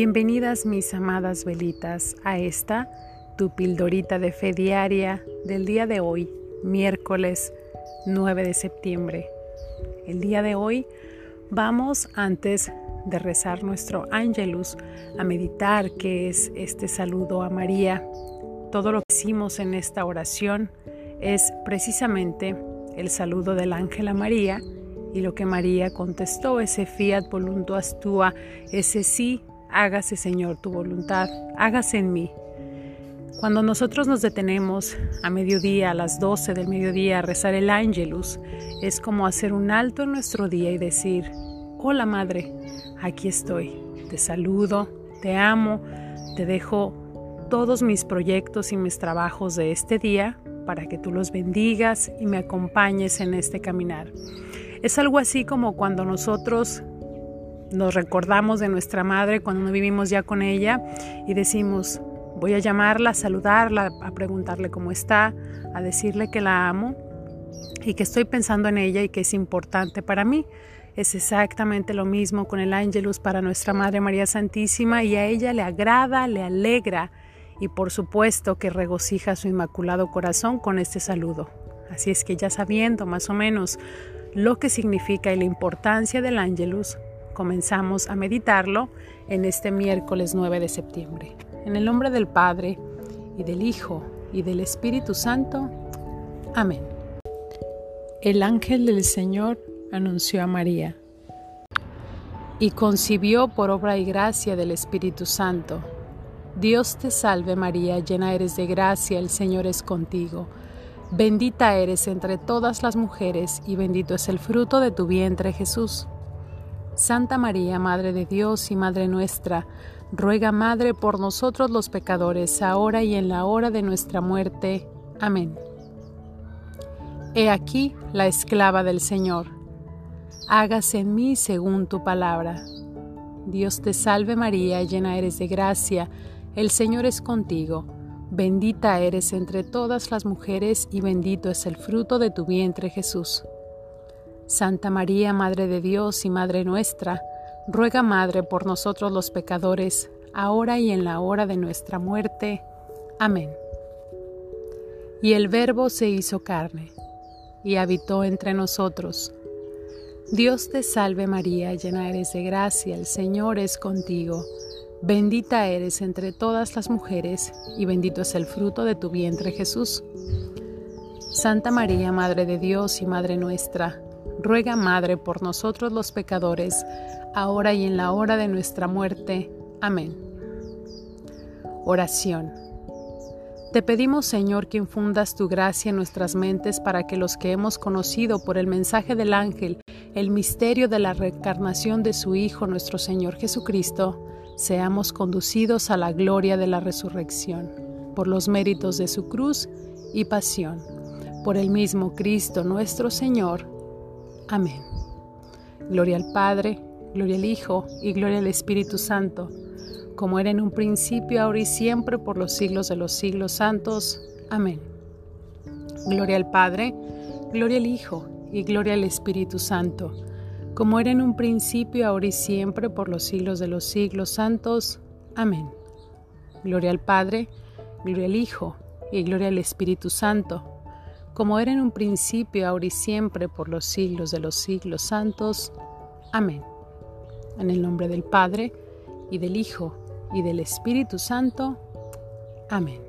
Bienvenidas mis amadas velitas a esta, tu pildorita de fe diaria del día de hoy, miércoles 9 de septiembre. El día de hoy vamos antes de rezar nuestro ángelus a meditar qué es este saludo a María. Todo lo que hicimos en esta oración es precisamente el saludo del ángel a María y lo que María contestó, ese fiat voluntas tua, ese sí, hágase Señor tu voluntad, hágase en mí. Cuando nosotros nos detenemos a mediodía, a las 12 del mediodía, a rezar el ángelus, es como hacer un alto en nuestro día y decir, hola Madre, aquí estoy, te saludo, te amo, te dejo todos mis proyectos y mis trabajos de este día para que tú los bendigas y me acompañes en este caminar. Es algo así como cuando nosotros nos recordamos de nuestra madre cuando no vivimos ya con ella y decimos, voy a llamarla, a saludarla, a preguntarle cómo está, a decirle que la amo y que estoy pensando en ella y que es importante para mí. Es exactamente lo mismo con el ángelus para nuestra Madre María Santísima y a ella le agrada, le alegra y por supuesto que regocija su inmaculado corazón con este saludo. Así es que ya sabiendo más o menos lo que significa y la importancia del ángelus, comenzamos a meditarlo en este miércoles 9 de septiembre. En el nombre del Padre y del Hijo y del Espíritu Santo. Amén. El ángel del Señor anunció a María y concibió por obra y gracia del Espíritu Santo Dios te salve María, llena eres de gracia, el Señor es contigo. Bendita eres entre todas las mujeres y bendito es el fruto de tu vientre Jesús. Santa María, Madre de Dios y Madre nuestra, ruega Madre por nosotros los pecadores, ahora y en la hora de nuestra muerte. Amén. He aquí la esclava del Señor. Hágase en mí según tu palabra. Dios te salve María, llena eres de gracia, el Señor es contigo, bendita eres entre todas las mujeres y bendito es el fruto de tu vientre Jesús. Santa María, Madre de Dios y Madre nuestra, ruega Madre por nosotros los pecadores, ahora y en la hora de nuestra muerte. Amén. Y el Verbo se hizo carne, y habitó entre nosotros. Dios te salve María, llena eres de gracia, el Señor es contigo Bendita eres entre todas las mujeres, y bendito es el fruto de tu vientre Jesús. Santa María, Madre de Dios y Madre nuestra, ruega Madre por nosotros los pecadores, ahora y en la hora de nuestra muerte. Amén. Oración. Te pedimos, Señor, que infundas tu gracia en nuestras mentes para que los que hemos conocido por el mensaje del ángel el misterio de la reencarnación de su Hijo nuestro Señor Jesucristo, seamos conducidos a la gloria de la resurrección, por los méritos de su cruz y pasión, por el mismo Cristo nuestro Señor. Amén. Gloria al Padre, gloria al Hijo y gloria al Espíritu Santo, como era en un principio, ahora y siempre, por los siglos de los siglos santos. Amén. Gloria al Padre, gloria al Hijo y gloria al Espíritu Santo como era en un principio, ahora y siempre, por los siglos de los siglos santos. Amén. Gloria al Padre, gloria al Hijo, y gloria al Espíritu Santo, como era en un principio, ahora y siempre, por los siglos de los siglos santos. Amén. En el nombre del Padre, y del Hijo, y del Espíritu Santo. Amén.